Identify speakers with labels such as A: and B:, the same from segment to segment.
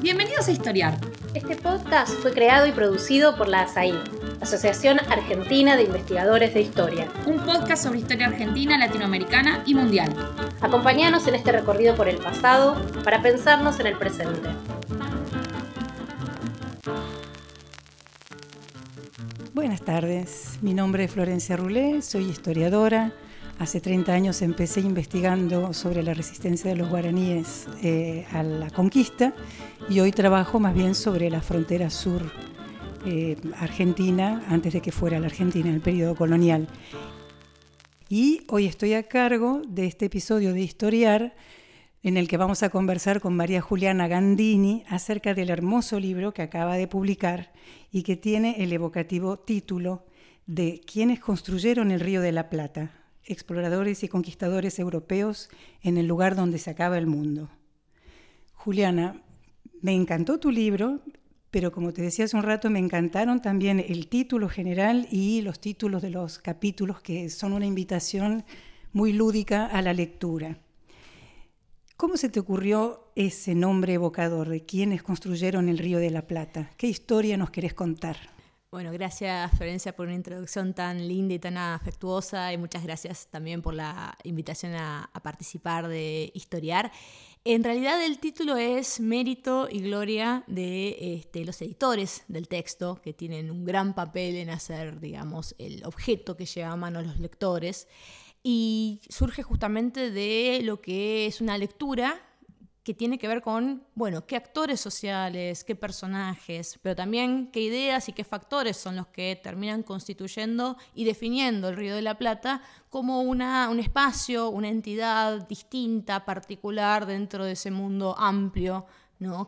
A: Bienvenidos a Historiar.
B: Este podcast fue creado y producido por la ASAI, Asociación Argentina de Investigadores de Historia.
A: Un podcast sobre historia argentina, latinoamericana y mundial.
B: Acompáñanos en este recorrido por el pasado para pensarnos en el presente.
C: Buenas tardes, mi nombre es Florencia Rulé, soy historiadora. Hace 30 años empecé investigando sobre la resistencia de los guaraníes eh, a la conquista y hoy trabajo más bien sobre la frontera sur eh, argentina, antes de que fuera la Argentina en el periodo colonial. Y hoy estoy a cargo de este episodio de Historiar, en el que vamos a conversar con María Juliana Gandini acerca del hermoso libro que acaba de publicar y que tiene el evocativo título de Quienes construyeron el Río de la Plata, exploradores y conquistadores europeos en el lugar donde se acaba el mundo. Juliana, me encantó tu libro, pero como te decía hace un rato, me encantaron también el título general y los títulos de los capítulos que son una invitación muy lúdica a la lectura. ¿Cómo se te ocurrió ese nombre evocador de quienes construyeron el Río de la Plata? ¿Qué historia nos querés contar?
D: Bueno, gracias Florencia por una introducción tan linda y tan afectuosa y muchas gracias también por la invitación a, participar de Historiar. En realidad el título es Mérito y Gloria de este, los editores del texto, que tienen un gran papel en hacer, digamos, el objeto que lleva a mano los lectores, y surge justamente de lo que es una lectura que tiene que ver con, bueno, qué actores sociales, qué personajes, pero también qué ideas y qué factores son los que terminan constituyendo y definiendo el Río de la Plata como una, un espacio, una entidad distinta, particular dentro de ese mundo amplio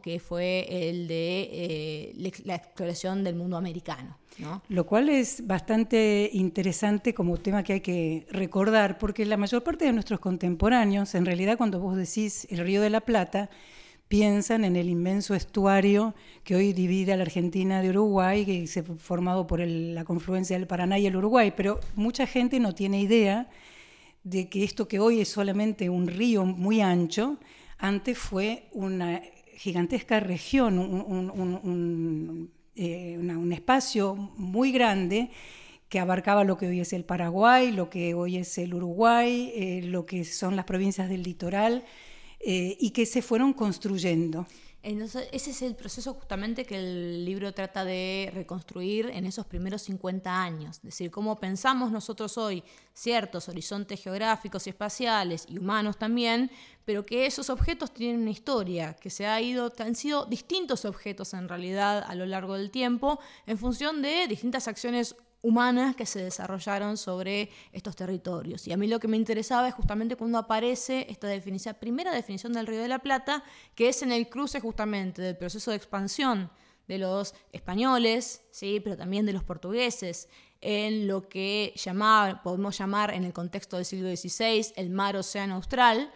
D: que fue el de eh, la exploración del mundo americano.
C: Lo cual es bastante interesante como tema que hay que recordar, porque la mayor parte de nuestros contemporáneos, en realidad cuando vos decís el Río de la Plata, piensan en el inmenso estuario que hoy divide a la Argentina de Uruguay, que se formado por la confluencia del Paraná y el Uruguay, pero mucha gente no tiene idea de que esto que hoy es solamente un río muy ancho, antes fue una gigantesca región, eh, un, espacio muy grande que abarcaba lo que hoy es el Paraguay, lo que hoy es el Uruguay, eh, lo que son las provincias del litoral, eh, y que se fueron construyendo.
D: Entonces, ese es el proceso justamente que el libro trata de reconstruir en esos primeros 50 años. Es decir, cómo pensamos nosotros hoy ciertos horizontes geográficos y espaciales y humanos también, pero que esos objetos tienen una historia, que se ha ido, han sido distintos objetos en realidad a lo largo del tiempo en función de distintas acciones humanas que se desarrollaron sobre estos territorios. Y a mí lo que me interesaba es justamente cuando aparece esta primera definición del Río de la Plata, que es en el cruce justamente del proceso de expansión de los españoles, ¿sí? pero también de los portugueses, en lo que podemos llamar en el contexto del siglo XVI el mar océano austral,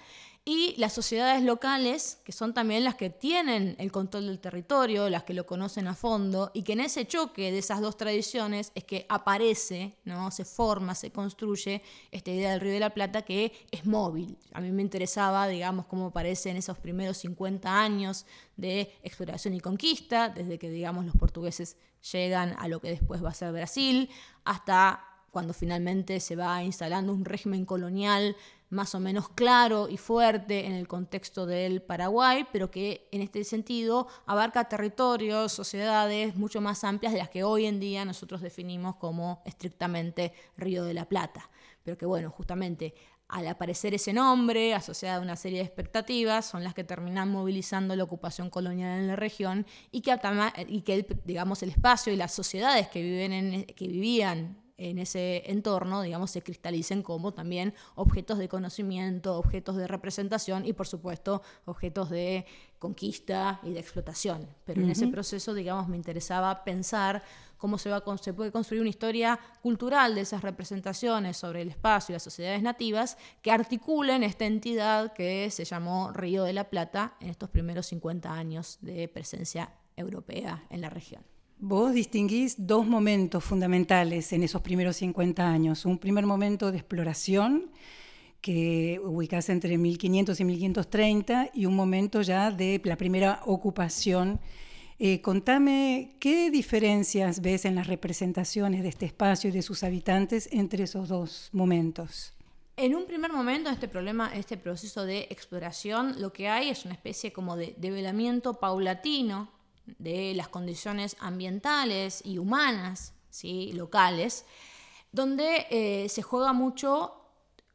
D: y las sociedades locales, que son también las que tienen el control del territorio, las que lo conocen a fondo, y que en ese choque de esas dos tradiciones es que aparece, ¿no? se forma, se construye esta idea del Río de la Plata que es móvil. A mí me interesaba, digamos, cómo aparece en esos primeros 50 años de exploración y conquista, desde que, digamos, los portugueses llegan a lo que después va a ser Brasil, hasta cuando finalmente se va instalando un régimen colonial más o menos claro y fuerte en el contexto del Paraguay, pero que en este sentido abarca territorios, sociedades mucho más amplias de las que hoy en día nosotros definimos como estrictamente Río de la Plata. Pero que bueno, justamente al aparecer ese nombre, asociado a una serie de expectativas, son las que terminan movilizando la ocupación colonial en la región y que, y que digamos, el espacio y las sociedades que, viven en, que vivían en ese entorno, digamos, se cristalicen como también objetos de conocimiento, objetos de representación y, por supuesto, objetos de conquista y de explotación. Pero en ese proceso, digamos, me interesaba pensar cómo se, va, se puede construir una historia cultural de esas representaciones sobre el espacio y las sociedades nativas que articulen esta entidad que se llamó Río de la Plata en estos primeros 50 años de presencia europea en la región.
C: Vos distinguís dos momentos fundamentales en esos primeros 50 años. Un primer momento de exploración, que ubicase entre 1500 y 1530 y un momento ya de la primera ocupación. Eh, contame qué diferencias ves en las representaciones de este espacio y de sus habitantes entre esos dos momentos.
D: En un primer momento, este problema, este proceso de exploración, lo que hay es una especie como de develamiento paulatino de las condiciones ambientales y humanas, ¿sí? locales, donde eh, se juega mucho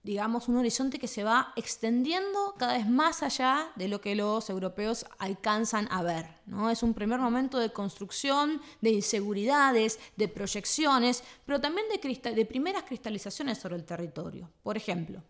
D: digamos, un horizonte que se va extendiendo cada vez más allá de lo que los europeos alcanzan a ver. ¿no? Es un primer momento de construcción, de inseguridades, de proyecciones, pero también de, de primeras cristalizaciones sobre el territorio. Por ejemplo,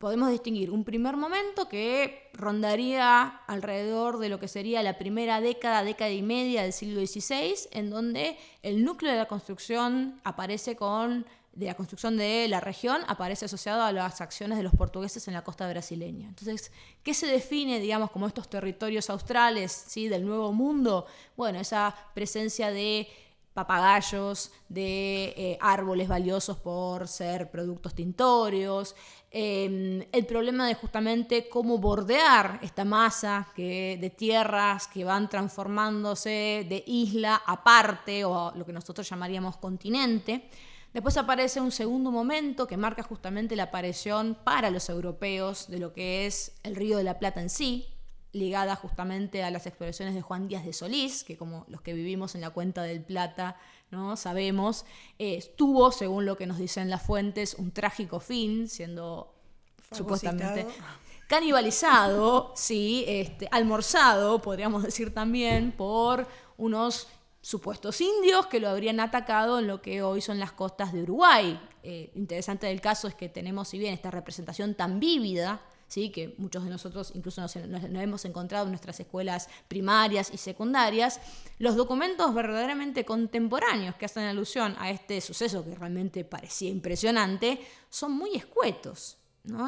D: podemos distinguir un primer momento que rondaría alrededor de lo que sería la primera década, década y media del siglo XVI, en donde el núcleo de la construcción aparece con de la construcción de la región aparece asociado a las acciones de los portugueses en la costa brasileña. Entonces, ¿qué se define, digamos, como estos territorios australes ¿sí? del Nuevo Mundo? Bueno, esa presencia de papagayos, de eh, árboles valiosos por ser productos tintorios, em, el problema de justamente cómo bordear esta masa que, de tierras que van transformándose de isla aparte o lo que nosotros llamaríamos continente. Después aparece un segundo momento que marca justamente la aparición para los europeos de lo que es el Río de la Plata en sí, ligada justamente a las exploraciones de Juan Díaz de Solís, que como los que vivimos en la cuenta del Plata ¿no? sabemos, eh, tuvo, según lo que nos dicen las fuentes, un trágico fin, siendo supuestamente canibalizado, sí, este, almorzado, podríamos decir también, por unos supuestos indios que lo habrían atacado en lo que hoy son las costas de Uruguay. Eh, interesante del caso es que tenemos, si bien esta representación tan vívida, ¿sí? que muchos de nosotros incluso nos, hemos encontrado en nuestras escuelas primarias y secundarias, los documentos verdaderamente contemporáneos que hacen alusión a este suceso que realmente parecía impresionante son muy escuetos.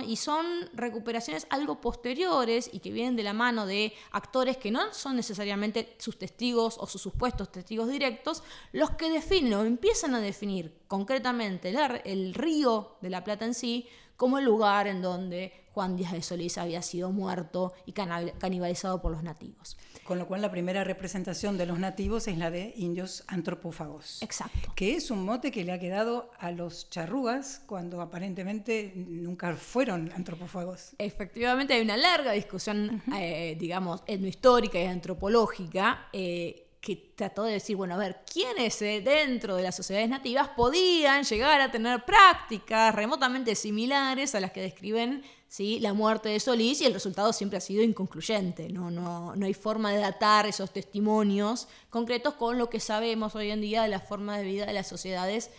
D: Y son recuperaciones algo posteriores y que vienen de la mano de actores que no son necesariamente sus testigos o sus supuestos testigos directos, los que definen o empiezan a definir concretamente el, el río de la Plata en sí como el lugar en donde Juan Díaz de Solís había sido muerto y canibalizado por los nativos.
C: Con lo cual la primera representación de los nativos es la de indios antropófagos.
D: Exacto.
C: Que es un mote que le ha quedado a los charrúas cuando aparentemente nunca fueron antropófagos.
D: Efectivamente hay una larga discusión, eh, digamos, etnohistórica y antropológica. Eh, que trató de decir, bueno, a ver, ¿quiénes eh, dentro de las sociedades nativas podían llegar a tener prácticas remotamente similares a las que describen ¿sí? la muerte de Solís y el resultado siempre ha sido inconcluyente. ¿no? No, no hay forma de datar esos testimonios concretos con lo que sabemos hoy en día de la forma de vida de las sociedades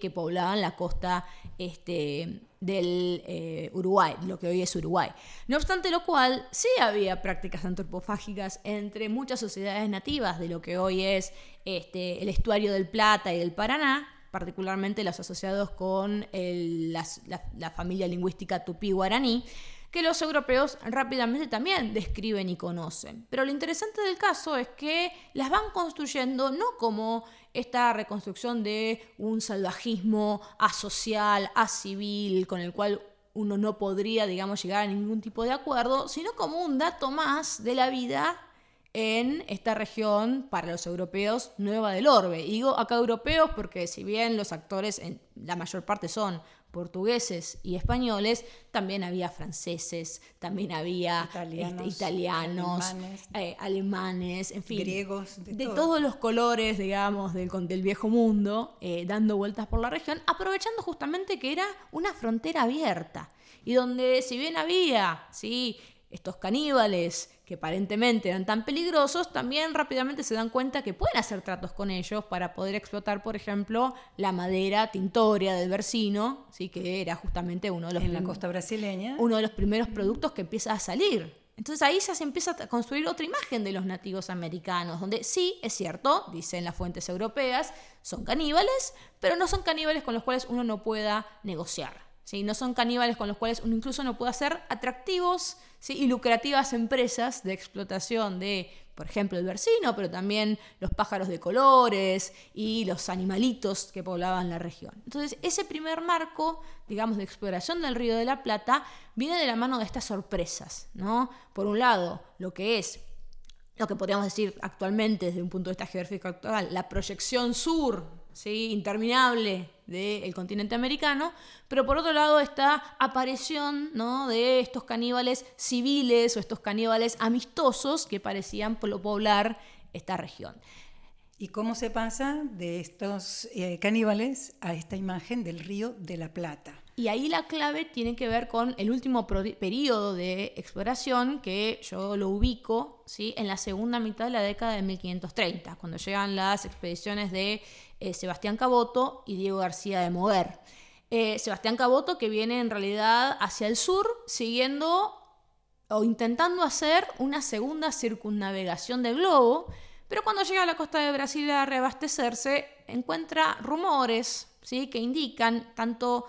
D: que poblaban la costa este, del eh, Uruguay, lo que hoy es Uruguay. No obstante lo cual, sí había prácticas antropofágicas entre muchas sociedades nativas de lo que hoy es este, el estuario del Plata y del Paraná, particularmente los asociados con la, familia lingüística tupí-guaraní, que los europeos rápidamente también describen y conocen. Pero lo interesante del caso es que las van construyendo no como esta reconstrucción de un salvajismo asocial, acivil, con el cual uno no podría, digamos, llegar a ningún tipo de acuerdo, sino como un dato más de la vida en esta región para los europeos nueva del orbe. Y digo acá europeos porque si bien los actores en la mayor parte son portugueses y españoles, también había franceses, también había italianos, este, alemanes, eh, en fin,
C: griegos,
D: de, todos los colores, digamos, del, del viejo mundo, eh, dando vueltas por la región, aprovechando justamente que era una frontera abierta. Y donde si bien había, sí, estos caníbales que aparentemente eran tan peligrosos, también rápidamente se dan cuenta que pueden hacer tratos con ellos para poder explotar, por ejemplo, la madera tintoria del versino, ¿sí? que era justamente uno de los...
C: En la costa brasileña.
D: Uno de los primeros productos que empieza a salir. Entonces ahí ya se empieza a construir otra imagen de los nativos americanos, donde sí, es cierto, dicen las fuentes europeas, son caníbales, pero no son caníbales con los cuales uno no pueda negociar. No son caníbales con los cuales uno incluso no puede hacer atractivos y lucrativas empresas de explotación de, por ejemplo, el versino, pero también los pájaros de colores y los animalitos que poblaban la región. Entonces, ese primer marco, digamos, de exploración del Río de la Plata viene de la mano de estas sorpresas, ¿no? Por un lado, lo que es lo que podríamos decir actualmente desde un punto de vista geográfico actual, la proyección sur, ¿sí? interminable del continente americano, pero por otro lado esta aparición ¿no? de estos caníbales civiles o estos caníbales amistosos que parecían poblar esta región.
C: ¿Y cómo se pasa de estos eh, caníbales a esta imagen del río de la Plata?
D: Y ahí la clave tiene que ver con el último periodo de exploración que yo lo ubico ¿sí? en la segunda mitad de la década de 1530, cuando llegan las expediciones de eh, Sebastián Caboto y Diego García de Mover. Eh, Sebastián Caboto que viene en realidad hacia el sur siguiendo o intentando hacer una segunda circunnavegación del globo, pero cuando llega a la costa de Brasil a reabastecerse encuentra rumores ¿sí? que indican tanto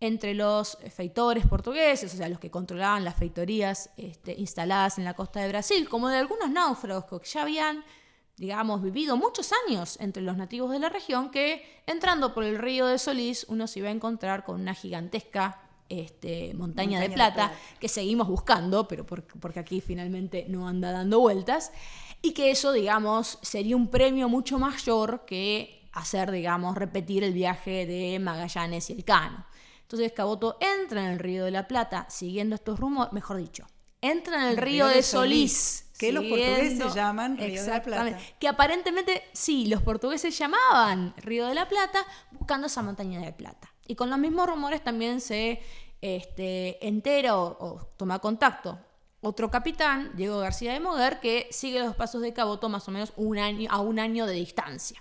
D: entre los feitores portugueses, o sea, los que controlaban las feitorías este, instaladas en la costa de Brasil, como de algunos náufragos que ya habían, digamos, vivido muchos años entre los nativos de la región, que entrando por el río de Solís uno se iba a encontrar con una gigantesca este, montaña, de, plata, que seguimos buscando, pero porque aquí finalmente no anda dando vueltas, y que eso, digamos, sería un premio mucho mayor que hacer, digamos, repetir el viaje de Magallanes y el Cano. Entonces Caboto entra en el río de la Plata siguiendo estos rumores, mejor dicho, entra en el, río, de Solís.
C: que los portugueses llaman Río de la Plata.
D: Que aparentemente sí, los portugueses llamaban Río de la Plata buscando esa montaña de plata. Y con los mismos rumores también se este, entera o, toma contacto otro capitán, Diego García de Moguer, que sigue los pasos de Caboto más o menos un año, a un año de distancia.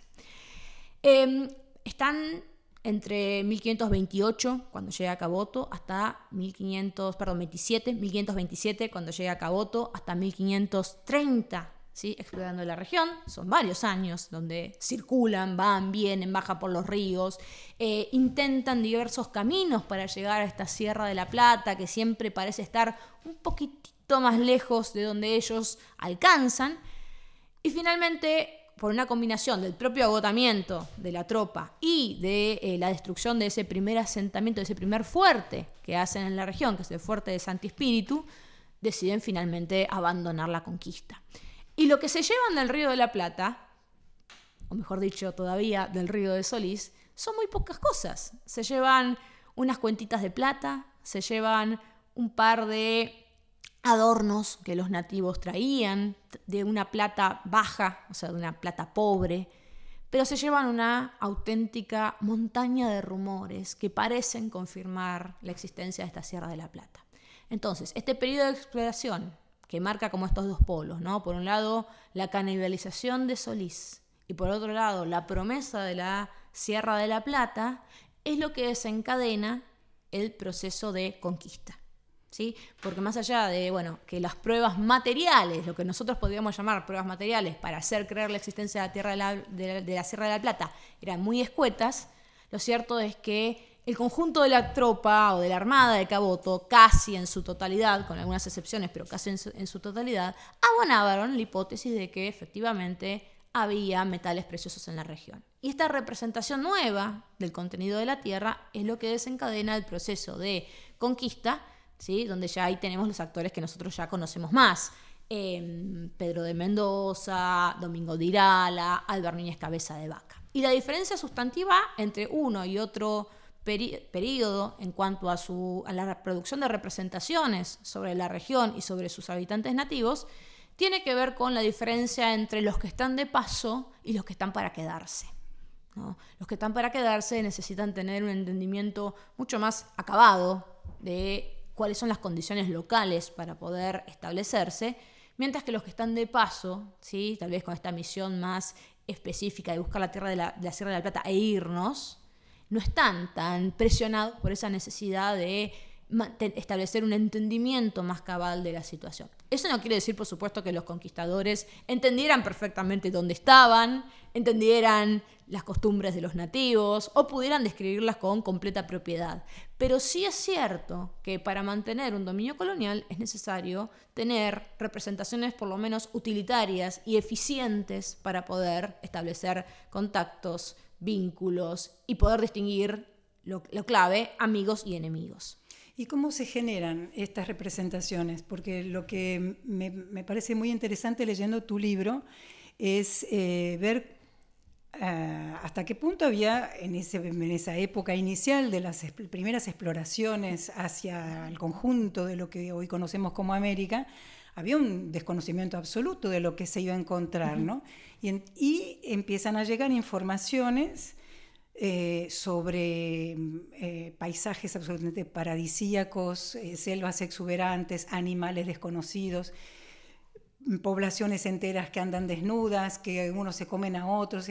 D: Em, están entre 1528, cuando llega a Caboto, hasta 1500, perdón, 1527, cuando llega a Caboto, hasta 1530, ¿sí? explorando la región. Son varios años donde circulan, van, vienen, bajan por los ríos, eh, intentan diversos caminos para llegar a esta Sierra de la Plata, que siempre parece estar un poquitito más lejos de donde ellos alcanzan. Y finalmente por una combinación del propio agotamiento de la tropa y de eh, la destrucción de ese primer asentamiento, de ese primer fuerte que hacen en la región, que es el fuerte de Santi Espíritu, deciden finalmente abandonar la conquista. Y lo que se llevan del Río de la Plata, o mejor dicho todavía del Río de Solís, son muy pocas cosas. Se llevan unas cuentitas de plata, se llevan un par de adornos que los nativos traían, de una plata baja, o sea, de una plata pobre, pero se llevan una auténtica montaña de rumores que parecen confirmar la existencia de esta Sierra de la Plata. Entonces, este periodo de exploración que marca como estos dos polos, ¿no? Por un lado, la canibalización de Solís y por otro lado, la promesa de la Sierra de la Plata, es lo que desencadena el proceso de conquista. Porque más allá de, bueno, que las pruebas materiales, lo que nosotros podríamos llamar pruebas materiales para hacer creer la existencia de la, tierra de la, Sierra de la Plata, eran muy escuetas, lo cierto es que el conjunto de la tropa o de la armada de Caboto, casi en su totalidad, con algunas excepciones, pero casi en su, en su totalidad, abonaban la hipótesis de que efectivamente había metales preciosos en la región. Y esta representación nueva del contenido de la Tierra es lo que desencadena el proceso de conquista donde ya ahí tenemos los actores que nosotros ya conocemos más. Em, Pedro de Mendoza, Domingo de Irala, Álvaro Núñez Cabeza de Vaca. Y la diferencia sustantiva entre uno y otro periodo en cuanto a, su, a la producción de representaciones sobre la región y sobre sus habitantes nativos tiene que ver con la diferencia entre los que están de paso y los que están para quedarse. Los que están para quedarse necesitan tener un entendimiento mucho más acabado de cuáles son las condiciones locales para poder establecerse, mientras que los que están de paso, ¿sí? tal vez con esta misión más específica de buscar la tierra de la, Sierra de la Plata e irnos, no están tan presionados por esa necesidad de establecer un entendimiento más cabal de la situación. Eso no quiere decir, por supuesto, que los conquistadores entendieran perfectamente dónde estaban, entendieran las costumbres de los nativos o pudieran describirlas con completa propiedad. Pero sí es cierto que para mantener un dominio colonial es necesario tener representaciones por lo menos utilitarias y eficientes para poder establecer contactos, vínculos y poder distinguir lo, clave, amigos y enemigos.
C: ¿Y cómo se generan estas representaciones? Porque lo que me, parece muy interesante leyendo tu libro es eh, ver eh, hasta qué punto había en, en, esa época inicial de las primeras exploraciones hacia el conjunto de lo que hoy conocemos como América, había un desconocimiento absoluto de lo que se iba a encontrar, ¿no? Y, y empiezan a llegar informaciones eh, sobre eh, paisajes absolutamente paradisíacos, eh, selvas exuberantes, animales desconocidos, poblaciones enteras que andan desnudas, que unos se comen a otros,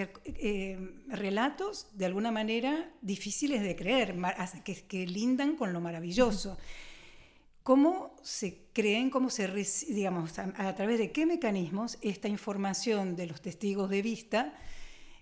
C: relatos de alguna manera difíciles de creer, que, que lindan con lo maravilloso. ¿Cómo se creen, cómo se, digamos, a través de qué mecanismos esta información de los testigos de vista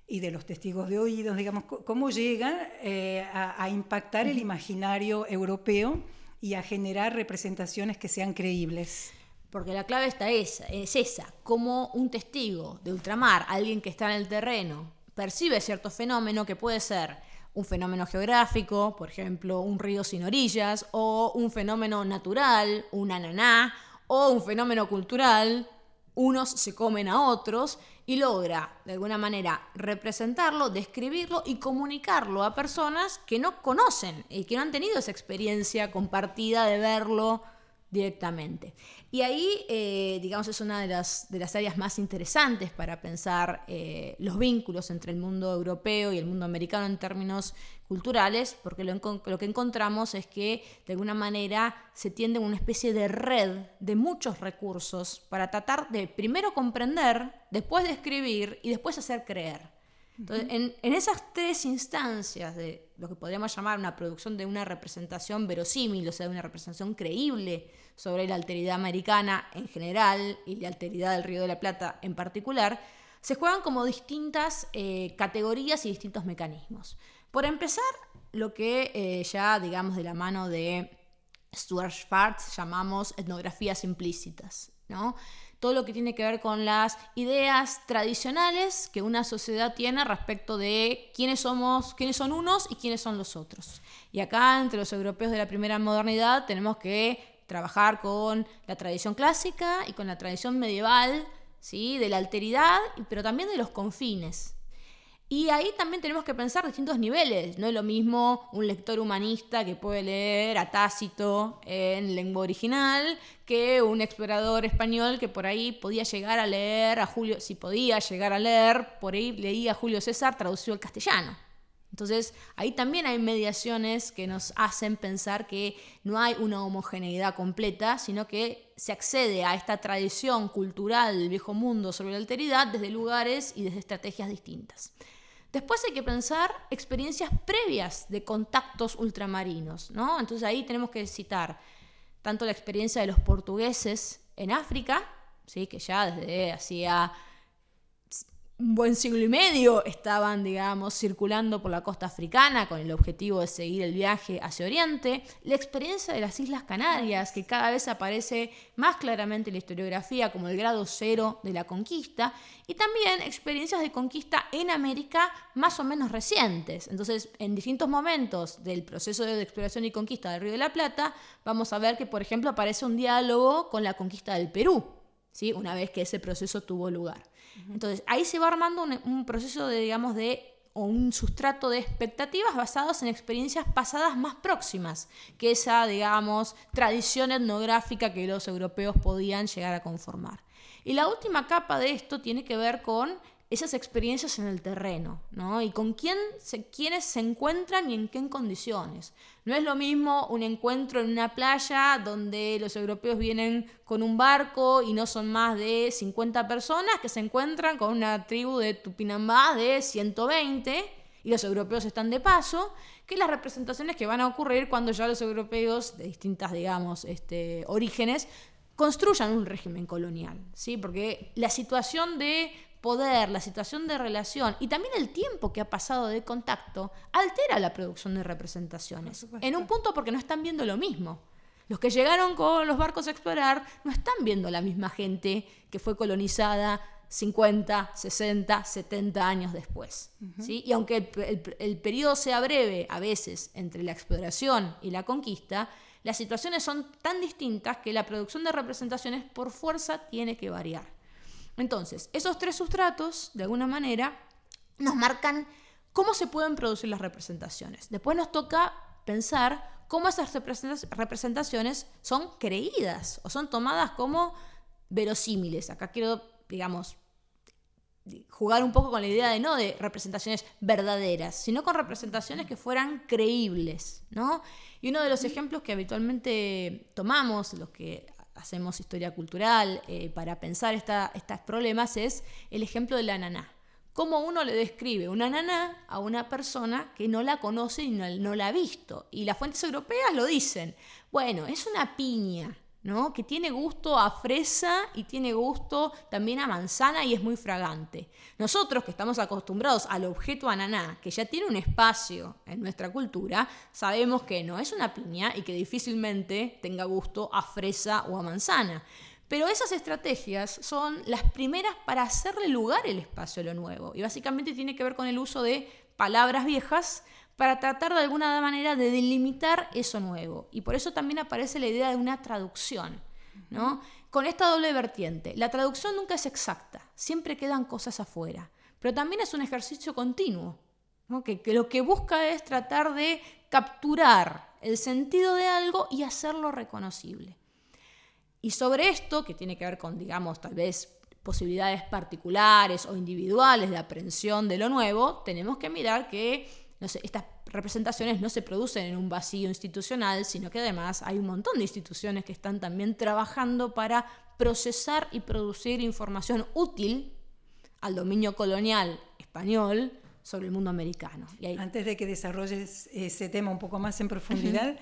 C: y de los testigos de oídos, digamos, cómo llega eh, a, impactar el imaginario europeo y a generar representaciones que sean creíbles.
D: Porque la clave está esa, es esa, cómo un testigo de ultramar, alguien que está en el terreno, percibe cierto fenómeno que puede ser un fenómeno geográfico, por ejemplo, un río sin orillas, o un fenómeno natural, un ananá, o un fenómeno cultural, unos se comen a otros y logra de alguna manera representarlo, describirlo y comunicarlo a personas que no conocen y que no han tenido esa experiencia compartida de verlo directamente. Y ahí, eh, digamos, es una de las, de las, áreas más interesantes para pensar eh, los vínculos entre el mundo europeo y el mundo americano en términos culturales, porque lo, lo, que encontramos es que de alguna manera se tiende una especie de red de muchos recursos para tratar de primero comprender, después describir y después hacer creer. Entonces, en, en, esas tres instancias de lo que podríamos llamar una producción de una representación verosímil, o sea, de una representación creíble sobre la alteridad americana en general y la alteridad del Río de la Plata en particular, se juegan como distintas eh, categorías y distintos mecanismos. Por empezar, lo que eh, ya, digamos, de la mano de Stuart Schwartz llamamos etnografías implícitas, ¿no? todo lo que tiene que ver con las ideas tradicionales que una sociedad tiene respecto de quiénes somos, quiénes son unos y quiénes son los otros. Y acá entre los europeos de la primera modernidad tenemos que trabajar con la tradición clásica y con la tradición medieval, ¿sí? de la alteridad, pero también de los confines. Y ahí también tenemos que pensar distintos niveles. No es lo mismo un lector humanista que puede leer a Tácito en lengua original que un explorador español que por ahí podía llegar a leer a Julio, si podía llegar a leer, por ahí leía a Julio César traducido al castellano. Entonces, ahí también hay mediaciones que nos hacen pensar que no hay una homogeneidad completa, sino que se accede a esta tradición cultural del viejo mundo sobre la alteridad desde lugares y desde estrategias distintas. Después hay que pensar experiencias previas de contactos ultramarinos, ¿no? Entonces ahí tenemos que citar tanto la experiencia de los portugueses en África, ¿sí? que ya desde hacía un buen siglo y medio estaban, digamos, circulando por la costa africana con el objetivo de seguir el viaje hacia Oriente, la experiencia de las Islas Canarias, que cada vez aparece más claramente en la historiografía como el grado cero de la conquista, y también experiencias de conquista en América más o menos recientes. Entonces, en distintos momentos del proceso de exploración y conquista del Río de la Plata, vamos a ver que, por ejemplo, aparece un diálogo con la conquista del Perú, ¿sí? una vez que ese proceso tuvo lugar. Entonces, ahí se va armando un, proceso de, digamos, de o un sustrato de expectativas basadas en experiencias pasadas más próximas que esa, digamos, tradición etnográfica que los europeos podían llegar a conformar. Y la última capa de esto tiene que ver con esas experiencias en el terreno, ¿no? Y con quién se, quiénes se encuentran y en qué condiciones. No es lo mismo un encuentro en una playa donde los europeos vienen con un barco y no son más de 50 personas que se encuentran con una tribu de Tupinambá de 120 y los europeos están de paso, que las representaciones que van a ocurrir cuando ya los europeos de distintas, digamos, este, orígenes construyan un régimen colonial, ¿sí? Porque la situación de poder, la situación de relación y también el tiempo que ha pasado de contacto altera la producción de representaciones. En un punto porque no están viendo lo mismo. Los que llegaron con los barcos a explorar no están viendo la misma gente que fue colonizada 50, 60, 70 años después. ¿sí? Y aunque el, el periodo sea breve a veces entre la exploración y la conquista, las situaciones son tan distintas que la producción de representaciones por fuerza tiene que variar. Entonces, esos tres sustratos, de alguna manera, nos marcan cómo se pueden producir las representaciones. Después nos toca pensar cómo esas representaciones son creídas o son tomadas como verosímiles. Acá quiero, digamos, jugar un poco con la idea de no de representaciones verdaderas, sino con representaciones que fueran creíbles, ¿no? Y uno de los ejemplos que habitualmente tomamos, los que hacemos historia cultural eh, para pensar estos problemas es el ejemplo de la naná. Cómo uno le describe una naná a una persona que no la conoce y no la ha visto. Y las fuentes europeas lo dicen. Bueno, es una piña, ¿no? que tiene gusto a fresa y tiene gusto también a manzana y es muy fragante. Nosotros que estamos acostumbrados al objeto ananá, que ya tiene un espacio en nuestra cultura, sabemos que no es una piña y que difícilmente tenga gusto a fresa o a manzana. Pero esas estrategias son las primeras para hacerle lugar el espacio a lo nuevo. Y básicamente tiene que ver con el uso de palabras viejas para tratar de alguna manera de delimitar eso nuevo. Y por eso también aparece la idea de una traducción, ¿no? Con esta doble vertiente. La traducción nunca es exacta, siempre quedan cosas afuera, pero también es un ejercicio continuo, que, que lo que busca es tratar de capturar el sentido de algo y hacerlo reconocible. Y sobre esto, que tiene que ver con, digamos, tal vez posibilidades particulares o individuales de aprehensión de lo nuevo, tenemos que mirar que estas representaciones no se producen en un vacío institucional, sino que además hay un montón de instituciones que están también trabajando para procesar y producir información útil al dominio colonial español sobre el mundo americano.
C: Antes de que desarrolles ese tema un poco más en profundidad,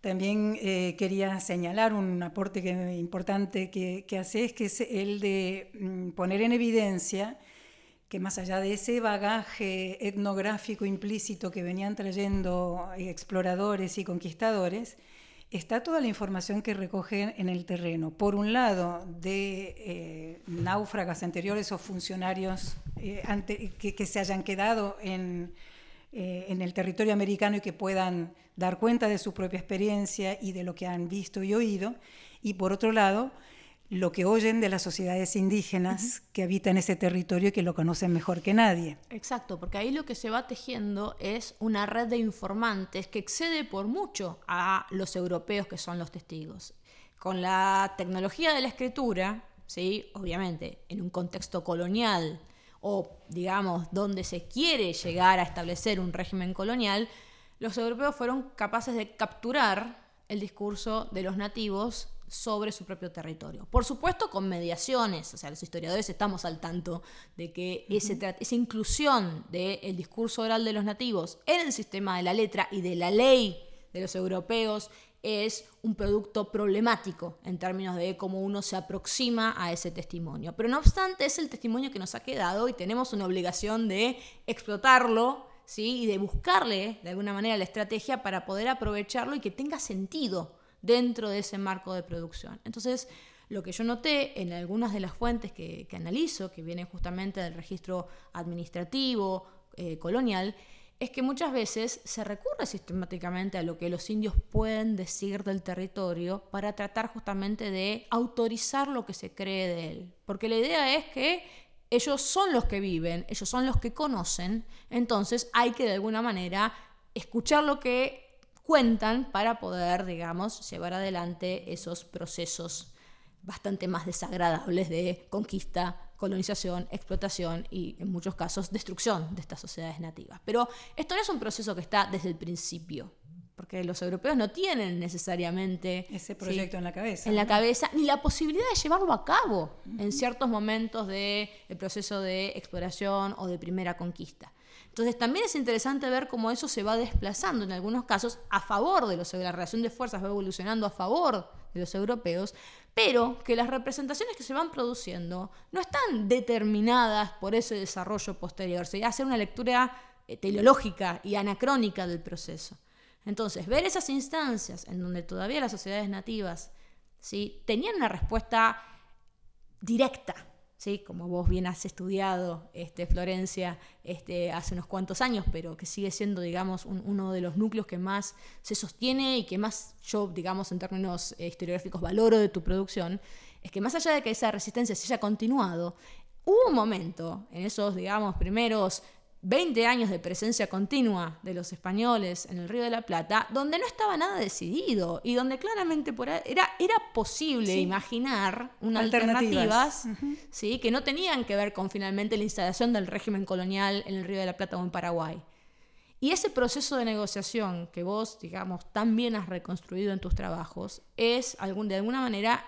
C: también eh, quería señalar un aporte que, importante que, que haces, que es el de mm, poner en evidencia que más allá de ese bagaje etnográfico implícito que venían trayendo exploradores y conquistadores, está toda la información que recogen en el terreno. Por un lado, de eh, náufragas anteriores o funcionarios eh, que, se hayan quedado en, eh, en el territorio americano y que puedan dar cuenta de su propia experiencia y de lo que han visto y oído. Y por otro lado, lo que oyen de las sociedades indígenas que habitan ese territorio y que lo conocen mejor que nadie.
D: Exacto, porque ahí lo que se va tejiendo es una red de informantes que excede por mucho a los europeos que son los testigos. Con la tecnología de la escritura, ¿sí? obviamente, en un contexto colonial o, digamos, donde se quiere llegar a establecer un régimen colonial, los europeos fueron capaces de capturar el discurso de los nativos sobre su propio territorio. Por supuesto con mediaciones, o sea, los historiadores estamos al tanto de que esa inclusión del discurso oral de los nativos en el sistema de la letra y de la ley de los europeos es un producto problemático en términos de cómo uno se aproxima a ese testimonio. Pero no obstante, es el testimonio que nos ha quedado y tenemos una obligación de explotarlo ¿sí? y de buscarle de alguna manera la estrategia para poder aprovecharlo y que tenga sentido dentro de ese marco de producción. Entonces, lo que yo noté en algunas de las fuentes que, analizo, que vienen justamente del registro administrativo eh, colonial, es que muchas veces se recurre sistemáticamente a lo que los indios pueden decir del territorio para tratar justamente de autorizar lo que se cree de él. Porque la idea es que ellos son los que viven, ellos son los que conocen, entonces hay que de alguna manera escuchar lo que cuentan para poder, digamos, llevar adelante esos procesos bastante más desagradables de conquista, colonización, explotación y en muchos casos destrucción de estas sociedades nativas. Pero esto no es un proceso que está desde el principio, porque los europeos no tienen necesariamente
C: ese proyecto en la cabeza.
D: En la cabeza, ni la posibilidad de llevarlo a cabo en ciertos momentos del proceso de exploración o de primera conquista. Entonces también es interesante ver cómo eso se va desplazando en algunos casos a favor de los la relación de fuerzas va evolucionando a favor de los europeos, pero que las representaciones que se van produciendo no están determinadas por ese desarrollo posterior, se hace una lectura eh, teleológica y anacrónica del proceso. Entonces, ver esas instancias en donde todavía las sociedades nativas ¿sí? tenían una respuesta directa ¿sí? como vos bien has estudiado, este, Florencia, este, hace unos cuantos años, pero que sigue siendo, digamos, uno de los núcleos que más se sostiene y que más yo, digamos, en términos eh, historiográficos valoro de tu producción, es que más allá de que esa resistencia se haya continuado, hubo un momento en esos, digamos, primeros 20 años de presencia continua de los españoles en el Río de la Plata, donde no estaba nada decidido y donde claramente por era, era posible imaginar unas alternativas, ¿sí? que no tenían que ver con finalmente la instalación del régimen colonial en el Río de la Plata o en Paraguay. Y ese proceso de negociación que vos, digamos, también has reconstruido en tus trabajos es algún, de alguna manera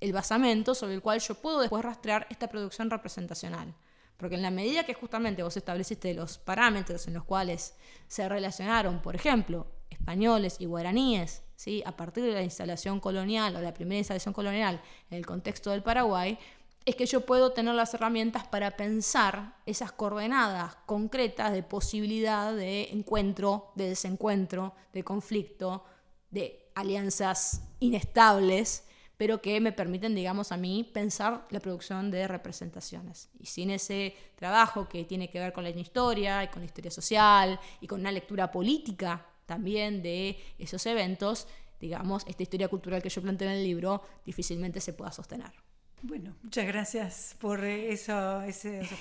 D: el basamento sobre el cual yo puedo después rastrear esta producción representacional. Porque en la medida que justamente vos estableciste los parámetros en los cuales se relacionaron, por ejemplo, españoles y guaraníes, ¿sí? a partir de la instalación colonial o la primera instalación colonial en el contexto del Paraguay, es que yo puedo tener las herramientas para pensar esas coordenadas concretas de posibilidad de encuentro, de desencuentro, de conflicto, de alianzas inestables pero que me permiten, digamos, a mí pensar la producción de representaciones. Y sin ese trabajo que tiene que ver con la historia y con la historia social y con una lectura política también de esos eventos, digamos, esta historia cultural que yo planteo en el libro difícilmente se pueda sostener.
C: Bueno, muchas gracias por esos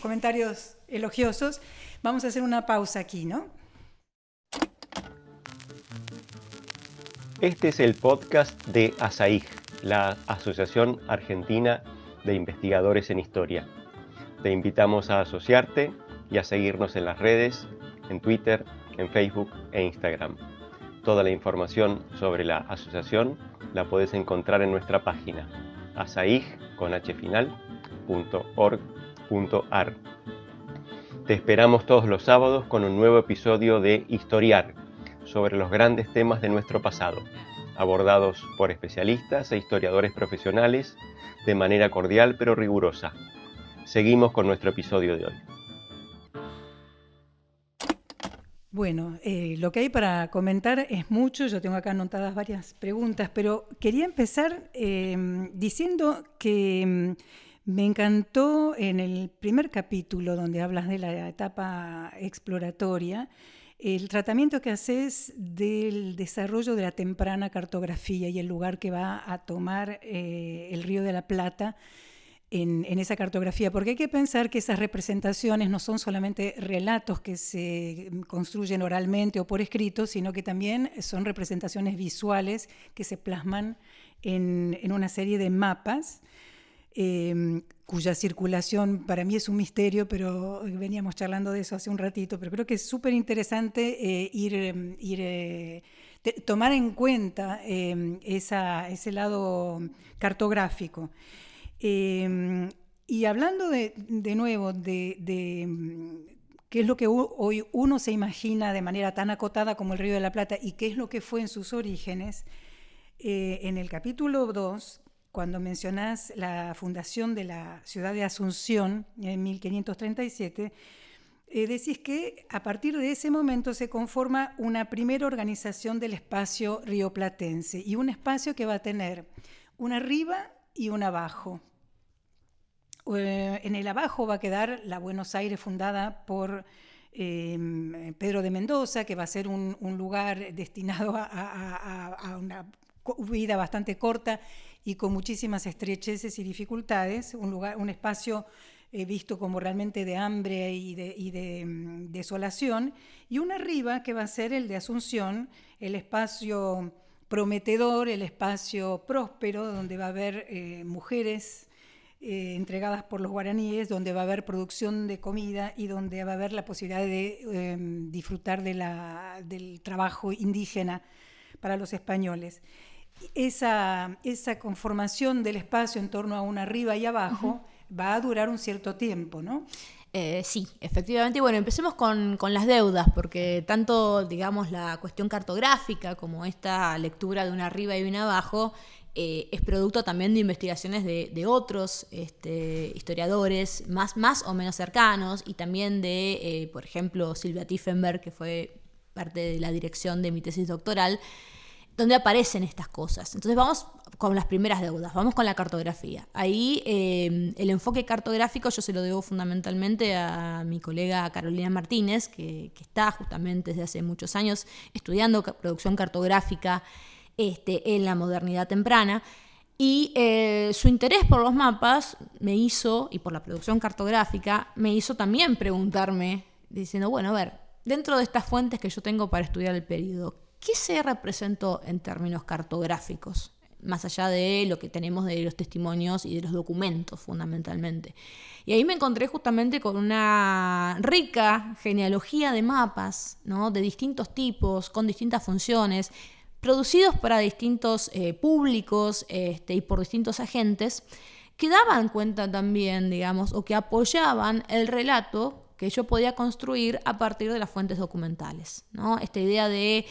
C: comentarios elogiosos. Vamos a hacer una pausa aquí, ¿no?
E: Este es el podcast de Asaig la Asociación Argentina de Investigadores en Historia. Te invitamos a asociarte y a seguirnos en las redes, en Twitter, en Facebook e Instagram. Toda la información sobre la asociación la puedes encontrar en nuestra página asaig.org.ar. Te esperamos todos los sábados con un nuevo episodio de Historiar sobre los grandes temas de nuestro pasado abordados por especialistas e historiadores profesionales de manera cordial pero rigurosa. Seguimos con nuestro episodio de hoy.
C: Bueno, eh, lo que hay para comentar es mucho, yo tengo acá anotadas varias preguntas, pero quería empezar em, diciendo que em, me encantó en el primer capítulo donde hablas de la etapa exploratoria, el tratamiento que haces del desarrollo de la temprana cartografía y el lugar que va a tomar eh, el Río de la Plata en, esa cartografía, porque hay que pensar que esas representaciones no son solamente relatos que se construyen oralmente o por escrito, sino que también son representaciones visuales que se plasman en, una serie de mapas Em, cuya circulación para mí es un misterio, pero veníamos charlando de eso hace un ratito, pero creo que es súper interesante eh, ir, em, eh, tomar en cuenta em, ese lado cartográfico. y hablando de, nuevo de, qué es lo que hoy uno se imagina de manera tan acotada como el Río de la Plata y qué es lo que fue en sus orígenes, eh, en el capítulo 2 cuando mencionás la fundación de la ciudad de Asunción en 1537, eh, decís que a partir de ese momento se conforma una primera organización del espacio rioplatense y un espacio que va a tener un arriba y un abajo. Eh, en el abajo va a quedar la Buenos Aires fundada por em, Pedro de Mendoza, que va a ser un, lugar destinado a una vida bastante corta y con muchísimas estrecheces y dificultades, un, lugar, un espacio eh, visto como realmente de hambre y de, mm, desolación, y una arriba que va a ser el de Asunción, el espacio prometedor, el espacio próspero, donde va a haber eh, mujeres eh, entregadas por los guaraníes, donde va a haber producción de comida y donde va a haber la posibilidad de em, disfrutar de la, del trabajo indígena para los españoles. Esa, esa conformación del espacio en torno a un arriba y abajo va a durar un cierto tiempo, ¿no?
D: Eh, sí, efectivamente. Bueno, empecemos con, las deudas, porque tanto, digamos, la cuestión cartográfica como esta lectura de un arriba y un abajo eh, es producto también de investigaciones de, otros este, historiadores más, más o menos cercanos y también de, eh, por ejemplo, Silvia Tiffenberg, que fue parte de la dirección de mi tesis doctoral, donde aparecen estas cosas. Entonces vamos con las primeras deudas, vamos con la cartografía. Ahí eh, el enfoque cartográfico yo se lo debo fundamentalmente a mi colega Carolina Martínez, que, está justamente desde hace muchos años estudiando producción cartográfica este, en la modernidad temprana. Y eh, su interés por los mapas me hizo, y por la producción cartográfica, me hizo también preguntarme, diciendo, bueno, a ver, dentro de estas fuentes que yo tengo para estudiar el periodo, ¿qué se representó en términos cartográficos? Más allá de lo que tenemos de los testimonios y de los documentos, fundamentalmente. Y ahí me encontré justamente con una rica genealogía de mapas, ¿no? De distintos tipos, con distintas funciones, producidos para distintos eh, públicos este, y por distintos agentes, que daban cuenta también, digamos, o que apoyaban el relato que yo podía construir a partir de las fuentes documentales. ¿no? Esta idea de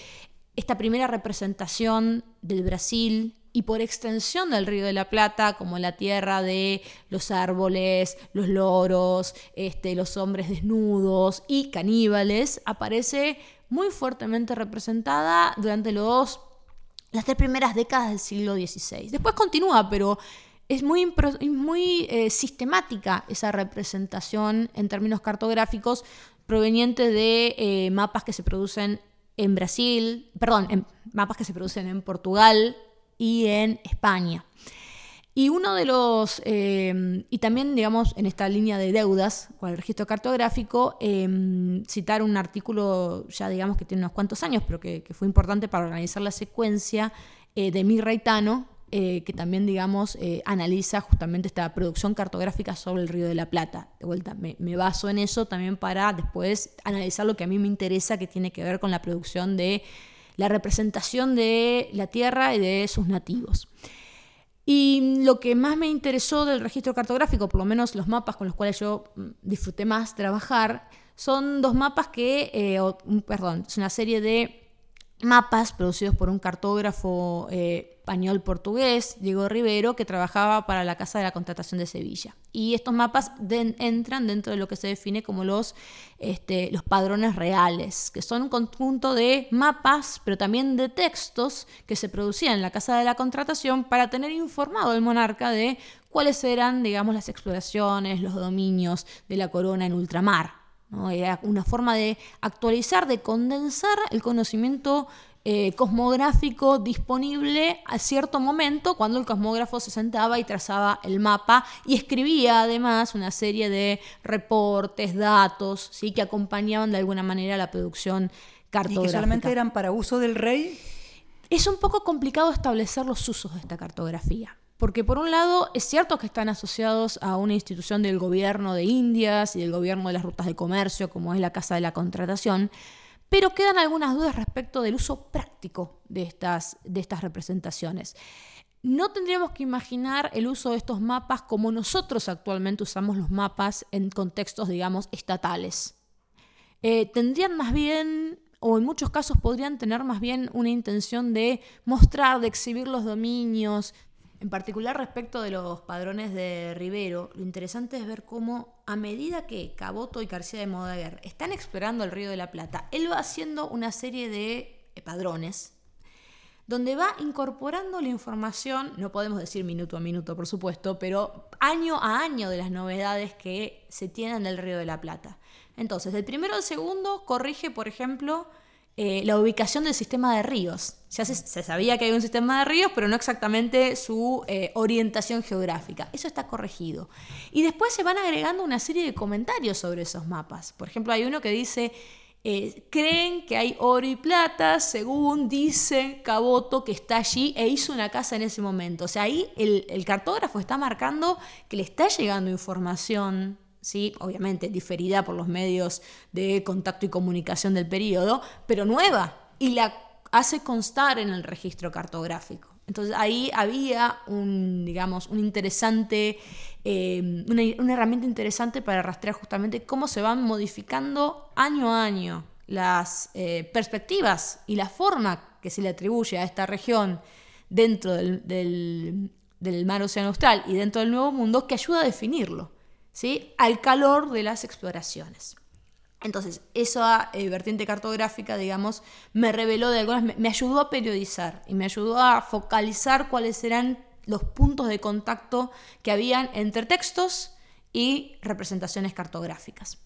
D: esta primera representación del Brasil y por extensión del Río de la Plata como la tierra de los árboles, los loros, este, los hombres desnudos y caníbales, aparece muy fuertemente representada durante los, las tres primeras décadas del siglo XVI. Después continúa, pero es muy, muy eh, sistemática esa representación en términos cartográficos proveniente de eh, mapas que se producen en Brasil, perdón, en mapas que se producen en Portugal y en España. Y uno de los, eh, y también, digamos, en esta línea de deudas con el registro cartográfico, em, citar un artículo ya, digamos, que tiene unos cuantos años, pero que, fue importante para organizar la secuencia eh, de Mi Reitano, eh, que también, digamos, eh, analiza justamente esta producción cartográfica sobre el Río de la Plata. De vuelta, me, baso en eso también para después analizar lo que a mí me interesa, que tiene que ver con la producción de la representación de la tierra y de sus nativos. Y lo que más me interesó del registro cartográfico, por lo menos los mapas con los cuales yo mm, disfruté más trabajar, son dos mapas que, eh, perdón, es una serie de mapas producidos por un cartógrafo eh, español-portugués, Diego Rivero, que trabajaba para la Casa de la Contratación de Sevilla. Y estos mapas entran dentro de lo que se define como los, este, los padrones reales, que son un conjunto de mapas, pero también de textos que se producían en la Casa de la Contratación para tener informado al monarca de cuáles eran, digamos, las exploraciones, los dominios de la corona en ultramar. Era una forma de actualizar, de condensar el conocimiento eh, cosmográfico disponible a cierto momento cuando el cosmógrafo se sentaba y trazaba el mapa y escribía además una serie de reportes, datos, ¿sí? que acompañaban de alguna manera la producción cartográfica. ¿Y que
C: solamente eran para uso del rey?
D: Es un poco complicado establecer los usos de esta cartografía. Porque por un lado es cierto que están asociados a una institución del gobierno de Indias y del gobierno de las rutas de comercio, como es la Casa de la Contratación, pero quedan algunas dudas respecto del uso práctico de estas, representaciones. No tendríamos que imaginar el uso de estos mapas como nosotros actualmente usamos los mapas en contextos, digamos, estatales. Eh, tendrían más bien o en muchos casos podrían tener más bien una intención de mostrar, de exhibir los dominios, en particular respecto de los padrones de Rivero, lo interesante es ver cómo a medida que Caboto y García de Modaguer están explorando el río de la Plata, él va haciendo una serie de eh, padrones donde va incorporando la información, no podemos decir minuto a minuto, por supuesto, pero año a año de las novedades que se tienen del Río de la Plata. Entonces, del primero al segundo corrige, por ejemplo, eh, la ubicación del sistema de ríos. Ya se, sabía que hay un sistema de ríos, pero no exactamente su eh, orientación geográfica. Eso está corregido. Y después se van agregando una serie de comentarios sobre esos mapas. Por ejemplo, hay uno que dice, eh, creen que hay oro y plata, según dice Caboto que está allí e hizo una casa en ese momento. O sea, ahí el cartógrafo está marcando que le está llegando información ¿sí? obviamente diferida por los medios de contacto y comunicación del periodo, pero nueva y la hace constar en el registro cartográfico. Entonces ahí había un, digamos, un interesante, eh, una, herramienta interesante para rastrear justamente cómo se van modificando año a año las eh, perspectivas y la forma que se le atribuye a esta región dentro del, del, mar Océano Austral y dentro del Nuevo Mundo que ayuda a definirlo, al calor de las exploraciones. Entonces, esa eh, vertiente cartográfica, digamos, me reveló de algunas, me, ayudó a periodizar y me ayudó a focalizar cuáles eran los puntos de contacto que habían entre textos y representaciones cartográficas.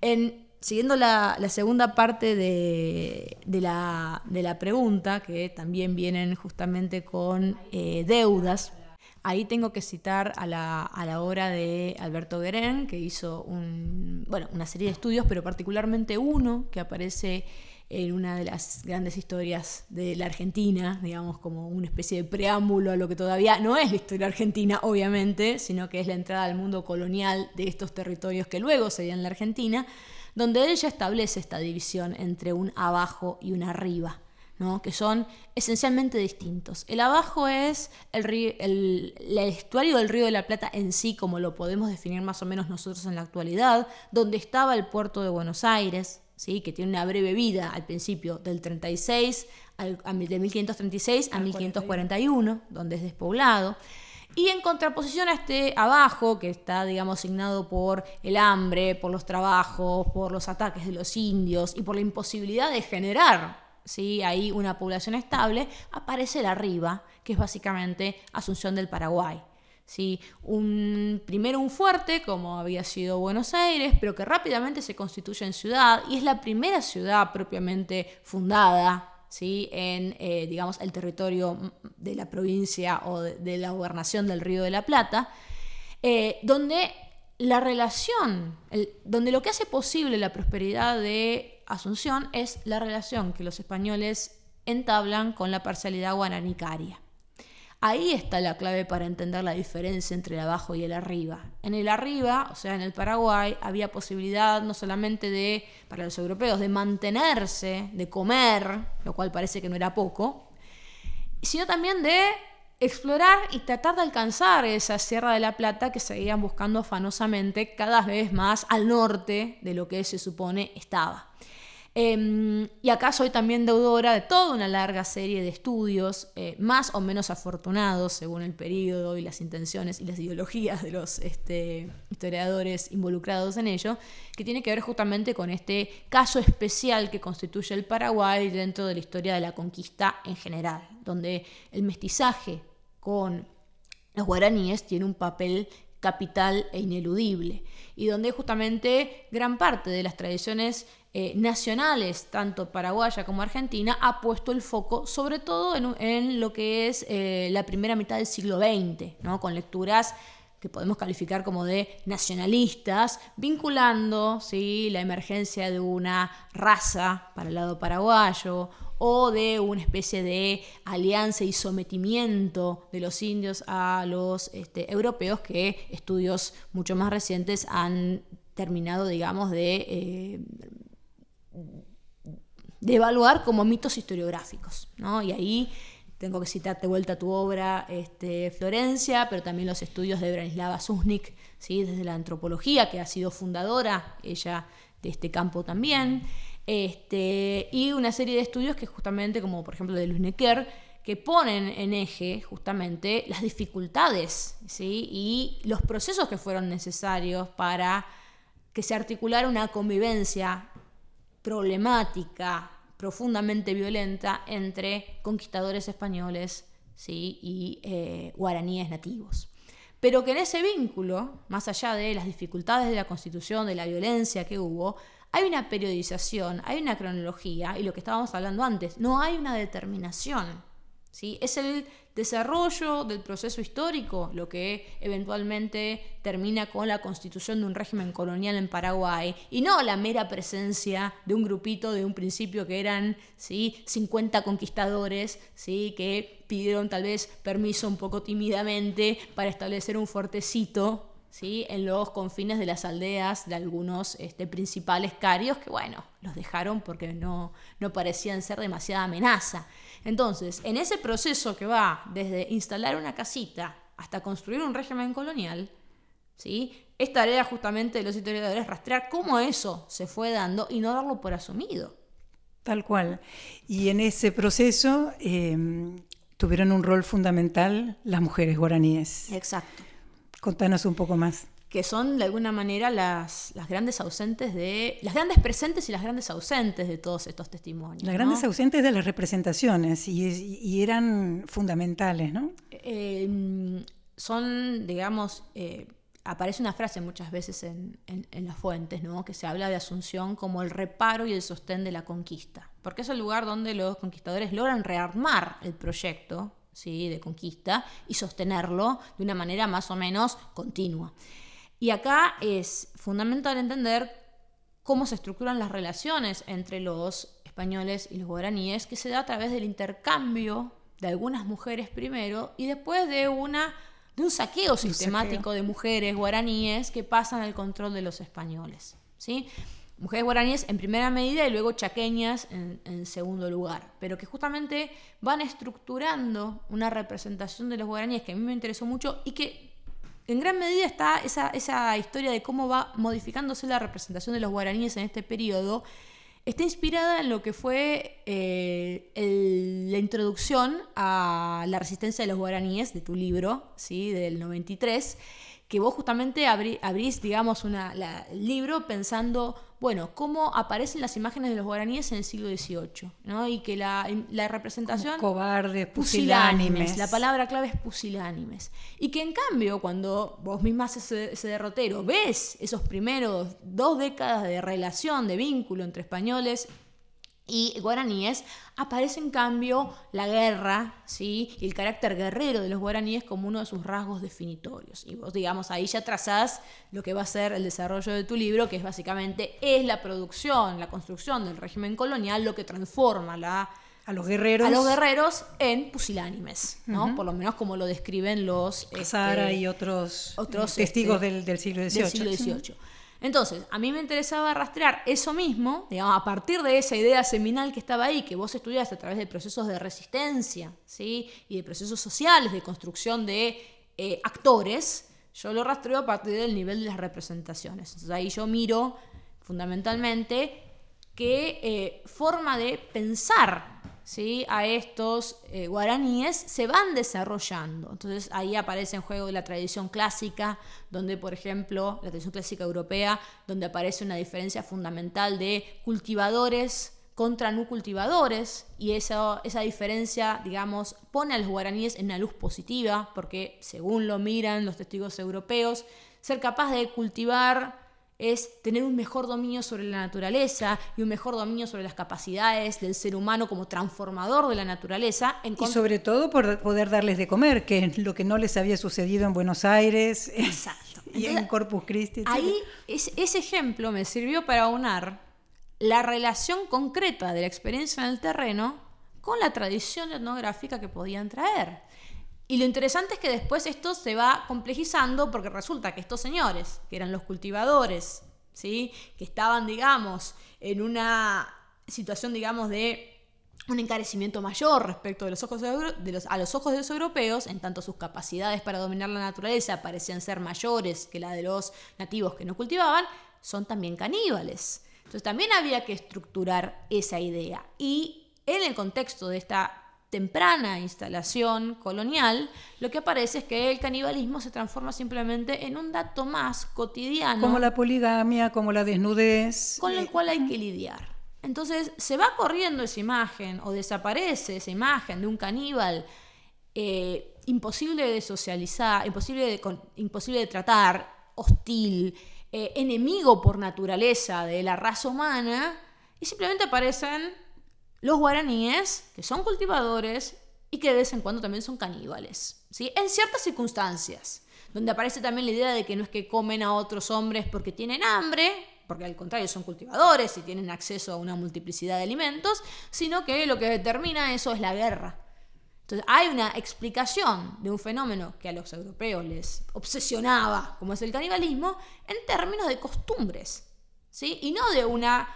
D: En, siguiendo la, segunda parte de, la, pregunta, que también vienen justamente con eh, deudas, Ahí tengo que citar a la, obra de Alberto Guerén, que hizo bueno, una serie de estudios, pero particularmente uno que aparece en una de las grandes historias de la Argentina, digamos como una especie de preámbulo a lo que todavía no es la historia argentina, obviamente, sino que es la entrada al mundo colonial de estos territorios que luego serían la Argentina, donde ella establece esta división entre un abajo y un arriba que son esencialmente distintos. El abajo es el, el, estuario del río de la Plata en sí, como lo podemos definir más o menos nosotros en la actualidad, donde estaba el puerto de Buenos Aires, ¿sí? que tiene una breve vida al principio del 36, al, de 1536 a 1541, donde es despoblado. Y en contraposición a este abajo, que está, digamos, asignado por el hambre, por los trabajos, por los ataques de los indios y por la imposibilidad de generar ¿sí? hay una población estable, aparece el arriba, que es básicamente Asunción del Paraguay. ¿sí? Un, primero un fuerte, como había sido Buenos Aires, pero que rápidamente se constituye en ciudad y es la primera ciudad propiamente fundada ¿sí? en eh, digamos, el territorio de la provincia o de, la gobernación del Río de la Plata, eh, donde la relación, donde lo que hace posible la prosperidad de Asunción es la relación que los españoles entablan con la parcialidad guaranicaria. Ahí está la clave para entender la diferencia entre el abajo y el arriba. En el arriba, o sea, en el Paraguay, había posibilidad no solamente de, para los europeos, de mantenerse, de comer, lo cual parece que no era poco, sino también de explorar y tratar de alcanzar esa Sierra de la Plata que seguían buscando afanosamente cada vez más al norte de lo que se supone estaba. Em, y acá soy también deudora de toda una larga serie de estudios, eh, más o menos afortunados según el periodo y las intenciones y las ideologías de los este, historiadores involucrados en ello, que tiene que ver justamente con este caso especial que constituye el Paraguay dentro de la historia de la conquista en general, donde el mestizaje con los guaraníes tiene un papel capital e ineludible, y donde justamente gran parte de las tradiciones eh, nacionales, tanto paraguaya como argentina, ha puesto el foco sobre todo en, lo que es eh, la primera mitad del siglo XX, ¿no? con lecturas que podemos calificar como de nacionalistas, vinculando ¿sí? la emergencia de una raza para el lado paraguayo o de una especie de alianza y sometimiento de los indios a los este, europeos que estudios mucho más recientes han terminado, digamos, de eh, de evaluar como mitos historiográficos. ¿no? Y ahí tengo que citarte vuelta tu obra este, Florencia, pero también los estudios de Branislava Susnik, ¿sí? desde la antropología, que ha sido fundadora ella de este campo también, este, y una serie de estudios que justamente, como por ejemplo de Luis Necker, que ponen en eje justamente las dificultades ¿sí? y los procesos que fueron necesarios para que se articulara una convivencia problemática, profundamente violenta entre conquistadores españoles y eh, guaraníes nativos. Pero que en ese vínculo, más allá de las dificultades de la constitución, de la violencia que hubo, hay una periodización, hay una cronología y lo que estábamos hablando antes, no hay una determinación. ¿Sí? Es el desarrollo del proceso histórico, lo que eventualmente termina con la constitución de un régimen colonial en Paraguay, y no la mera presencia de un grupito de un principio que eran ¿sí? 50 conquistadores ¿sí? que pidieron tal vez permiso un poco tímidamente para establecer un fuertecito ¿sí? en los confines de las aldeas de algunos este, principales carios que, bueno, los dejaron porque no, no parecían ser demasiada amenaza. Entonces, en ese proceso que va desde instalar una casita hasta construir un régimen colonial, ¿sí? es tarea justamente de los historiadores rastrear cómo eso se fue dando y no darlo por asumido.
C: Tal cual. Y en ese proceso em, tuvieron un rol fundamental las mujeres guaraníes.
D: Exacto.
C: Contanos un poco más.
D: Que son de alguna manera las, las grandes ausentes de. las grandes presentes y las grandes ausentes de todos estos testimonios.
C: Las grandes ausentes de las representaciones y, y eran fundamentales, ¿no?
D: Eh, son, digamos, eh, aparece una frase muchas veces en, las fuentes, ¿no? que se habla de Asunción como el reparo y el sostén de la conquista, porque es el lugar donde los conquistadores logran rearmar el proyecto ¿sí? de conquista y sostenerlo de una manera más o menos continua. Y acá es fundamental entender cómo se estructuran las relaciones entre los españoles y los guaraníes, que se da a través del intercambio de algunas mujeres primero y después de una de un saqueo sistemático de mujeres guaraníes que pasan al control de los españoles. ¿sí? Mujeres guaraníes en primera medida y luego chaqueñas en, segundo lugar, pero que justamente van estructurando una representación de los guaraníes que a mí me interesó mucho y que en gran medida está esa, esa historia de cómo va modificándose la representación de los guaraníes en este periodo Está inspirada en lo que fue eh, la introducción a la resistencia de los guaraníes de tu libro, ¿sí? del 93, que vos justamente abrís, digamos, una, el libro pensando, bueno, cómo aparecen las imágenes de los guaraníes en el siglo XVIII, ¿no? Y que la, representación...
C: cobardes, pusilánimes.
D: La palabra clave es pusilánimes. Y que en cambio, cuando vos misma haces ese derrotero, ves esos primeros dos décadas de relación, de vínculo entre españoles y guaraníes, aparece en cambio la guerra ¿sí? y el carácter guerrero de los guaraníes como uno de sus rasgos definitorios. Y vos, digamos, ahí ya trazás lo que va a ser el desarrollo de tu libro, que es básicamente es la producción, la construcción del régimen colonial lo que transforma la,
C: a los guerreros,
D: a los guerreros en pusilánimes, ¿no? Por lo menos como lo describen los...
C: Sara este, y otros, otros testigos este, del, siglo XVIII.
D: Del siglo XVIII. Entonces, a mí me interesaba rastrear eso mismo, digamos, a partir de esa idea seminal que estaba ahí, que vos estudiaste a través de procesos de resistencia, ¿sí? Y de procesos sociales, de construcción de eh, actores, yo lo rastreo a partir del nivel de las representaciones. Entonces ahí yo miro fundamentalmente qué eh, forma de pensar ¿sí? a estos eh, guaraníes se van desarrollando. Entonces ahí aparece en juego la tradición clásica, donde por ejemplo, la tradición clásica europea, donde aparece una diferencia fundamental de cultivadores contra no cultivadores y esa, esa diferencia, digamos, pone a los guaraníes en una luz positiva, porque según lo miran los testigos europeos, ser capaz de cultivar es tener un mejor dominio sobre la naturaleza y un mejor dominio sobre las capacidades del ser humano como transformador de la naturaleza.
C: y sobre todo por poder darles de comer, que es lo que no les había sucedido en Buenos Aires y en Corpus Christi.
D: Ahí ese ejemplo me sirvió para unar la relación concreta de la experiencia en el terreno con la tradición etnográfica que podían traer. Y lo interesante es que después esto se va complejizando porque resulta que estos señores, que eran los cultivadores, ¿sí? que estaban, digamos, en una situación, digamos, de un encarecimiento mayor respecto de los ojos de los, a los ojos de los europeos, en tanto sus capacidades para dominar la naturaleza parecían ser mayores que la de los nativos que no cultivaban, son también caníbales. Entonces también había que estructurar esa idea. Y en el contexto de esta temprana instalación colonial, lo que aparece es que el canibalismo se transforma simplemente en un dato más cotidiano.
C: Como la poligamia, como la desnudez.
D: Con el cual hay que lidiar. Entonces se va corriendo esa imagen o desaparece esa imagen de un caníbal eh, imposible de socializar, imposible de, imposible de tratar, hostil, eh, enemigo por naturaleza de la raza humana, y simplemente aparecen los guaraníes, que son cultivadores y que de vez en cuando también son caníbales, ¿sí? En ciertas circunstancias, donde aparece también la idea de que no es que comen a otros hombres porque tienen hambre, porque al contrario son cultivadores y tienen acceso a una multiplicidad de alimentos, sino que lo que determina eso es la guerra. Entonces hay una explicación de un fenómeno que a los europeos les obsesionaba, como es el canibalismo, en términos de costumbres, ¿sí? y no de una,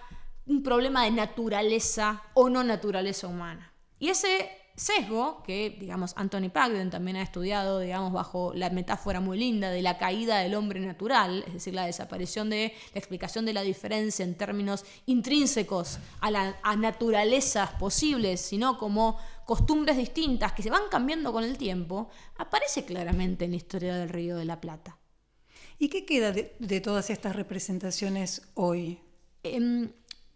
D: un problema de naturaleza o no naturaleza humana. Y ese sesgo que, digamos, Anthony Pagden también ha estudiado, digamos, bajo la metáfora muy linda de la caída del hombre natural, es decir, la desaparición de la explicación de la diferencia en términos intrínsecos a, las naturalezas posibles, sino como costumbres distintas que se van cambiando con el tiempo, aparece claramente en la historia del Río de la Plata.
C: ¿Y qué queda de, todas estas representaciones hoy?
D: Em,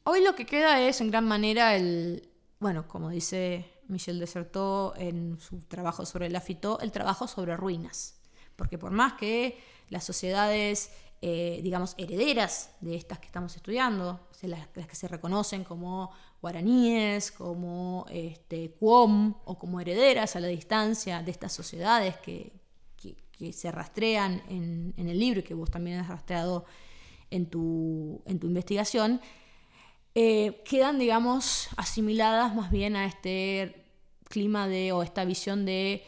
D: hoy lo que queda es en gran manera el, bueno, como dice Michel desertó en su trabajo sobre la fito, el trabajo sobre ruinas. Porque por más que las sociedades, eh, digamos, herederas de estas que estamos estudiando, las, que se reconocen como guaraníes, como este, Cuom, o como herederas a la distancia de estas sociedades que, se rastrean en, el libro y que vos también has rastreado en tu, en tu investigación, eh, quedan, digamos, asimiladas más bien a este clima de, o esta visión de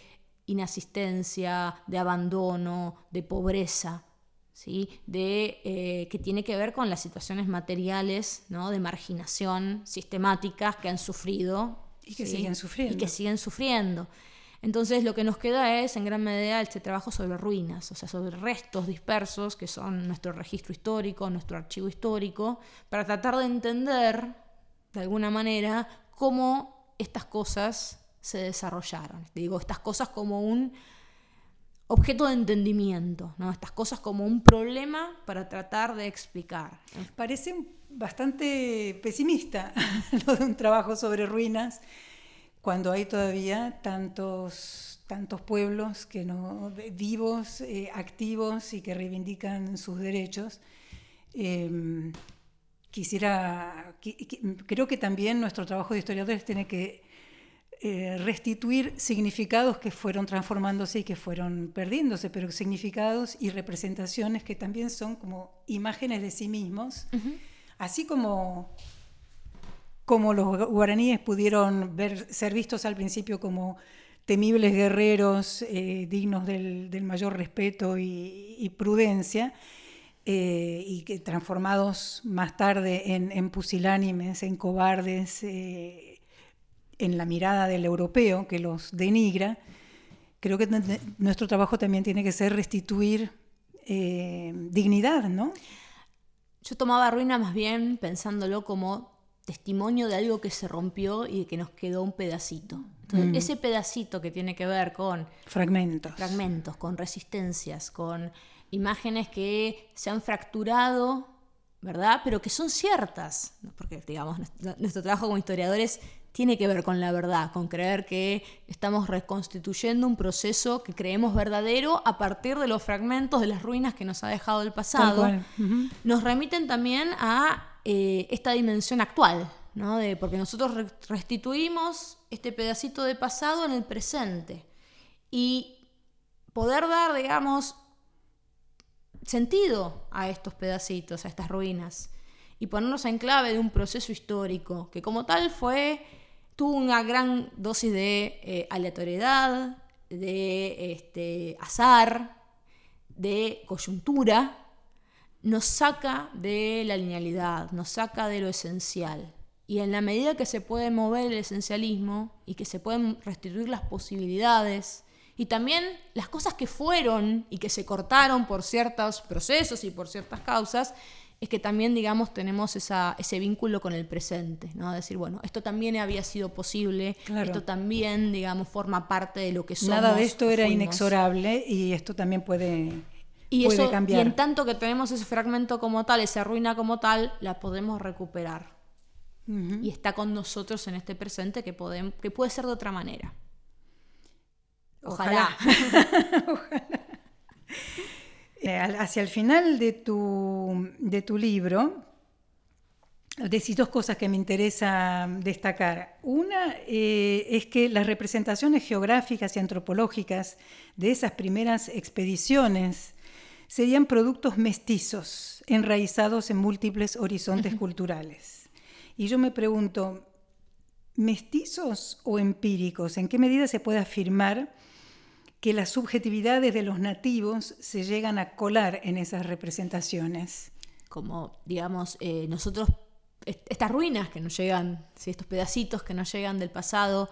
D: inasistencia, de abandono, de pobreza, ¿sí? de, eh, que tiene que ver con las situaciones materiales ¿no? de marginación sistemáticas que han sufrido.
C: Y que siguen sufriendo.
D: Y que siguen sufriendo. Entonces lo que nos queda es en gran medida este trabajo sobre ruinas, o sea, sobre restos dispersos que son nuestro registro histórico, nuestro archivo histórico, para tratar de entender de alguna manera cómo estas cosas se desarrollaron. Digo, estas cosas como un objeto de entendimiento, ¿no? estas cosas como un problema para tratar de explicar.
C: Parece bastante pesimista lo de un trabajo sobre ruinas cuando hay todavía tantos, tantos pueblos que no, vivos, eh, activos y que reivindican sus derechos. Em, quisiera, creo que también nuestro trabajo de historiadores tiene que eh, restituir significados que fueron transformándose y que fueron perdiéndose, pero significados y representaciones que también son como imágenes de sí mismos, así como, como los guaraníes pudieron ser vistos al principio como temibles guerreros eh, dignos del, mayor respeto y, prudencia, eh, y que transformados más tarde en, pusilánimes, en cobardes, en la mirada del europeo que los denigra, creo que nuestro trabajo también tiene que ser restituir eh, dignidad, ¿no?
D: Yo tomaba ruina más bien pensándolo como testimonio de algo que se rompió y de que nos quedó un pedacito. Mm. ese pedacito que tiene que ver con
C: fragmentos.
D: Fragmentos, con resistencias, con imágenes que se han fracturado, ¿verdad? Pero que son ciertas, porque digamos, nuestro trabajo como historiadores tiene que ver con la verdad, con creer que estamos reconstituyendo un proceso que creemos verdadero a partir de los fragmentos de las ruinas que nos ha dejado el pasado. Nos remiten también a eh, esta dimensión actual, ¿no? de, porque nosotros restituimos este pedacito de pasado en el presente. Y poder dar, digamos, sentido a estos pedacitos, a estas ruinas, y ponernos en clave de un proceso histórico que como tal fue tuvo una gran dosis de eh, aleatoriedad, de este, azar, de coyuntura, nos saca de la linealidad, nos saca de lo esencial. Y en la medida que se puede mover el esencialismo y que se pueden restituir las posibilidades y también las cosas que fueron y que se cortaron por ciertos procesos y por ciertas causas, es que también, digamos, tenemos ese vínculo con el presente, ¿no? Decir, bueno, esto también había sido posible, esto también, digamos, forma parte de lo que somos.
C: Nada de esto era inexorable y esto también puede,
D: y
C: puede cambiar.
D: Y en tanto que tenemos ese fragmento como tal, esa ruina como tal, la podemos recuperar. Y está con nosotros en este presente que, podemos, que puede ser de otra manera.
C: Ojalá. Ojalá. Eh, hacia el final de tu, de tu libro, decís dos cosas que me interesa destacar. Una eh, es que las representaciones geográficas y antropológicas de esas primeras expediciones serían productos mestizos, enraizados en múltiples horizontes culturales. Y yo me pregunto, mestizos o empíricos? ¿En qué medida se puede afirmar que las subjetividades de los nativos se llegan a colar en esas representaciones?
D: Como, digamos, eh, nosotros, estas ruinas que nos llegan, estos pedacitos que nos llegan del pasado,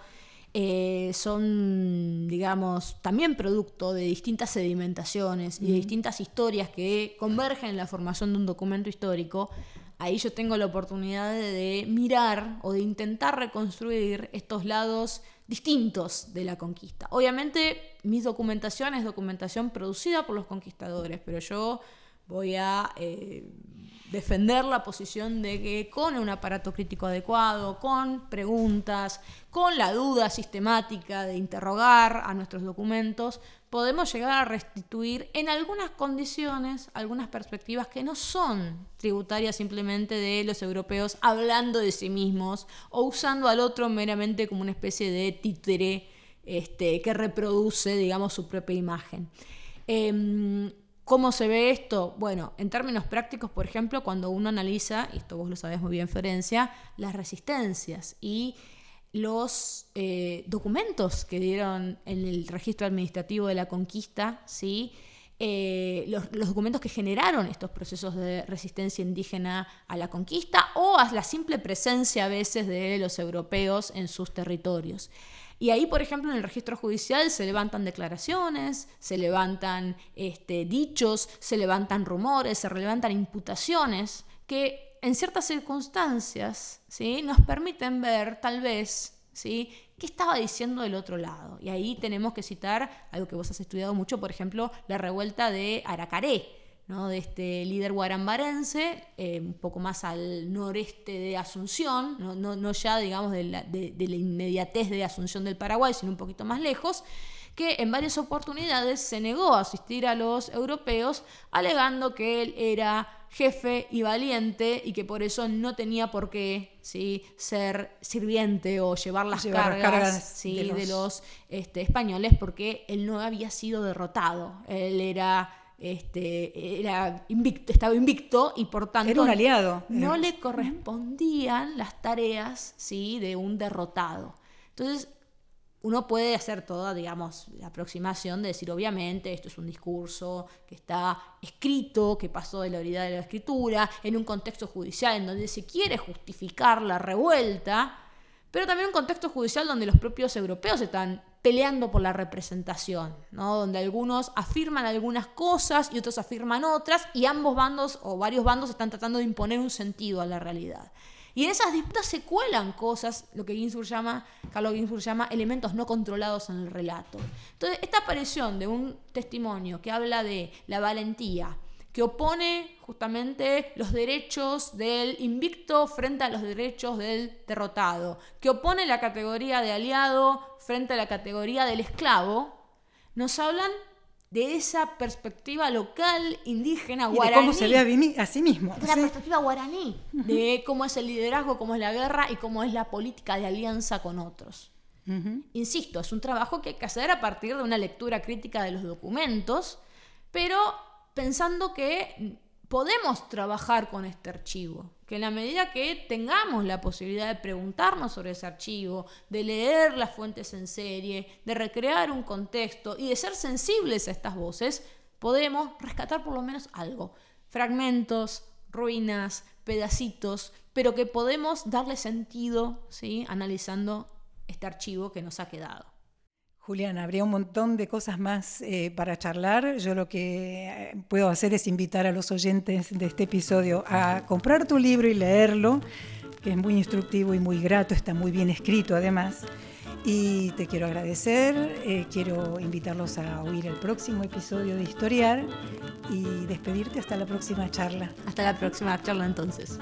D: eh, son, digamos, también producto de distintas sedimentaciones y de distintas historias que convergen en la formación de un documento histórico ahí yo tengo la oportunidad de, mirar o de intentar reconstruir estos lados distintos de la conquista. Obviamente mi documentación es documentación producida por los conquistadores, pero yo voy a eh, defender la posición de que con un aparato crítico adecuado, con preguntas, con la duda sistemática de interrogar a nuestros documentos, podemos llegar a restituir en algunas condiciones algunas perspectivas que no son tributarias simplemente de los europeos hablando de sí mismos o usando al otro meramente como una especie de títere este, que reproduce, digamos, su propia imagen. Em, ¿Cómo se ve esto? Bueno, en términos prácticos, por ejemplo, cuando uno analiza, y esto vos lo sabés muy bien, Florencia, las resistencias y los eh, documentos que dieron en el registro administrativo de la conquista, ¿sí? Eh, los, documentos que generaron estos procesos de resistencia indígena a la conquista o a la simple presencia a veces de los europeos en sus territorios. Y ahí, por ejemplo, en el registro judicial se levantan declaraciones, se levantan este, dichos, se levantan rumores, se levantan imputaciones que en ciertas circunstancias ¿sí? nos permiten ver tal vez ¿sí? qué estaba diciendo del otro lado. Y ahí tenemos que citar algo que vos has estudiado mucho, por ejemplo, la revuelta de Aracaré, ¿no? de este líder guarambarense, eh, un poco más al noreste de Asunción, no, ya digamos de la, de la inmediatez de Asunción del Paraguay, sino un poquito más lejos que en varias oportunidades se negó a asistir a los europeos, alegando que él era jefe y valiente y que por eso no tenía por qué ¿sí? ser sirviente o llevar las cargas, de los, este, españoles porque él no había sido derrotado. Él era este, era invicto, estaba invicto y por tanto
C: era un aliado.
D: no le correspondían las tareas ¿sí? de un derrotado. Entonces, uno puede hacer toda, digamos, la aproximación de decir, obviamente, esto es un discurso que está escrito, que pasó de la oralidad de la escritura, en un contexto judicial en donde se quiere justificar la revuelta, pero también un contexto judicial donde los propios europeos están peleando por la representación, ¿no? donde algunos afirman algunas cosas y otros afirman otras, y ambos bandos o varios bandos están tratando de imponer un sentido a la realidad. Y en esas disputas se cuelan cosas, lo que Ginsburg llama, Carlos Ginsburg llama elementos no controlados en el relato. Entonces, esta aparición de un testimonio que habla de la valentía, que opone justamente los derechos del invicto frente a los derechos del derrotado, que opone la categoría de aliado frente a la categoría del esclavo, nos hablan de esa perspectiva local, indígena, guaraní.
C: de cómo se ve a, sí mismo.
D: De la perspectiva guaraní, de cómo es el liderazgo, cómo es la guerra y cómo es la política de alianza con otros. Insisto, es un trabajo que hay que hacer a partir de una lectura crítica de los documentos, pero pensando que podemos trabajar con este archivo, que en la medida que tengamos la posibilidad de preguntarnos sobre ese archivo, de leer las fuentes en serie, de recrear un contexto y de ser sensibles a estas voces, podemos rescatar por lo menos algo, fragmentos, ruinas, pedacitos, pero que podemos darle sentido, ¿sí? analizando este archivo que nos ha quedado.
C: Julián, habría un montón de cosas más eh, para charlar. Yo lo que eh, puedo hacer es invitar a los oyentes de este episodio a comprar tu libro y leerlo, que es muy instructivo y muy grato, está muy bien escrito además. Y te quiero agradecer, eh, quiero invitarlos a oír el próximo episodio de Historiar y despedirte hasta la próxima charla.
D: Hasta la próxima charla entonces.